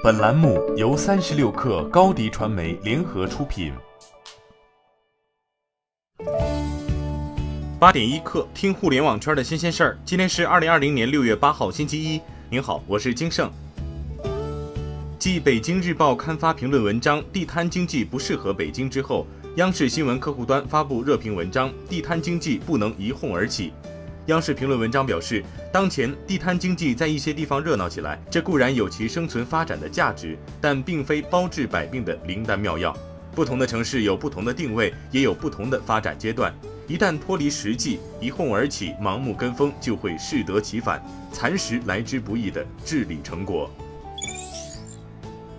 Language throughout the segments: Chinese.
本栏目由三十六氪高低传媒联合出品。八点一刻，听互联网圈的新鲜事儿。今天是二零二零年六月八号，星期一。您好，我是金盛。继《北京日报》刊发评论文章“地摊经济不适合北京”之后，央视新闻客户端发布热评文章“地摊经济不能一哄而起”。央视评论文章表示，当前地摊经济在一些地方热闹起来，这固然有其生存发展的价值，但并非包治百病的灵丹妙药。不同的城市有不同的定位，也有不同的发展阶段。一旦脱离实际，一哄而起，盲目跟风，就会适得其反，蚕食来之不易的治理成果。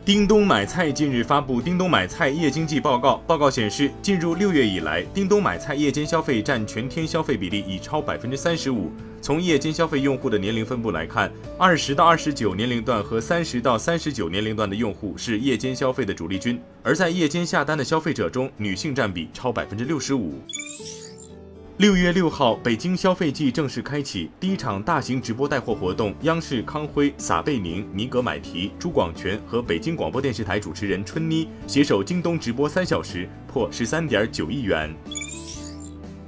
叮咚买菜近日发布《叮咚买菜夜经济报告》，报告显示，进入六月以来，叮咚买菜夜间消费占全天消费比例已超百分之三十五。从夜间消费用户的年龄分布来看，二十到二十九年龄段和三十到三十九年龄段的用户是夜间消费的主力军，而在夜间下单的消费者中，女性占比超百分之六十五。六月六号，北京消费季正式开启，第一场大型直播带货活动，央视康辉、撒贝宁、尼格买提、朱广权和北京广播电视台主持人春妮携手京东直播三小时，破十三点九亿元。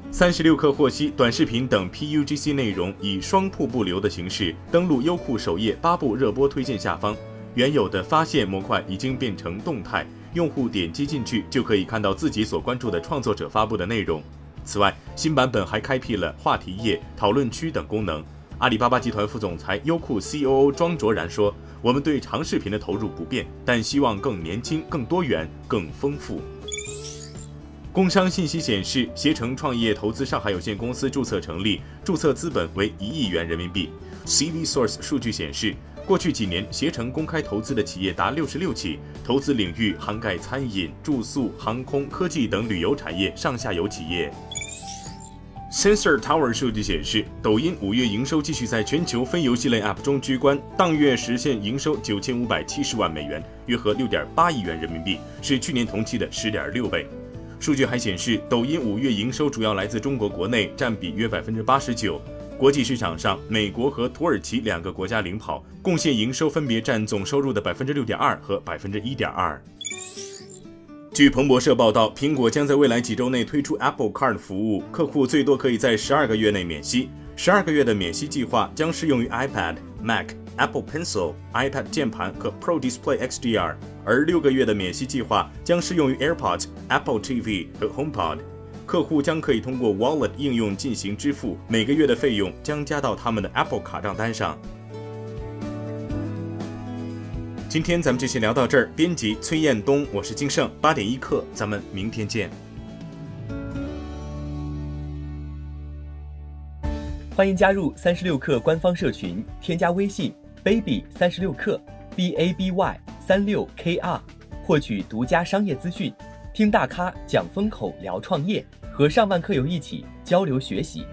三十六氪获悉，短视频等 PUGC 内容以双瀑布流的形式登录优酷首页八部热播推荐下方，原有的发现模块已经变成动态，用户点击进去就可以看到自己所关注的创作者发布的内容。此外，新版本还开辟了话题页、讨论区等功能。阿里巴巴集团副总裁、优酷 COO 庄卓然说：“我们对长视频的投入不变，但希望更年轻、更多元、更丰富。”工商信息显示，携程创业投资上海有限公司注册成立，注册资本为一亿元人民币。CV Source 数据显示，过去几年携程公开投资的企业达六十六起，投资领域涵盖餐饮、住宿、航空、科技等旅游产业上下游企业。Sensor Tower 数据显示，抖音五月营收继续在全球非游戏类 App 中居冠，当月实现营收九千五百七十万美元，约合六点八亿元人民币，是去年同期的十点六倍。数据还显示，抖音五月营收主要来自中国国内，占比约百分之八十九。国际市场上，美国和土耳其两个国家领跑，贡献营收分别占总收入的百分之六点二和百分之一点二。据彭博社报道，苹果将在未来几周内推出 Apple Card 服务，客户最多可以在十二个月内免息。十二个月的免息计划将适用于 iPad、Mac、Apple Pencil、iPad 键盘和 Pro Display XDR，而六个月的免息计划将适用于 AirPods、Apple TV 和 HomePod。客户将可以通过 Wallet 应用进行支付，每个月的费用将加到他们的 Apple 卡账单上。今天咱们就先聊到这儿。编辑崔彦东，我是金盛，八点一刻，咱们明天见。欢迎加入三十六氪官方社群，添加微信 baby 三十六氪 b a b y 三六 k r，获取独家商业资讯，听大咖讲风口，聊创业，和上万客友一起交流学习。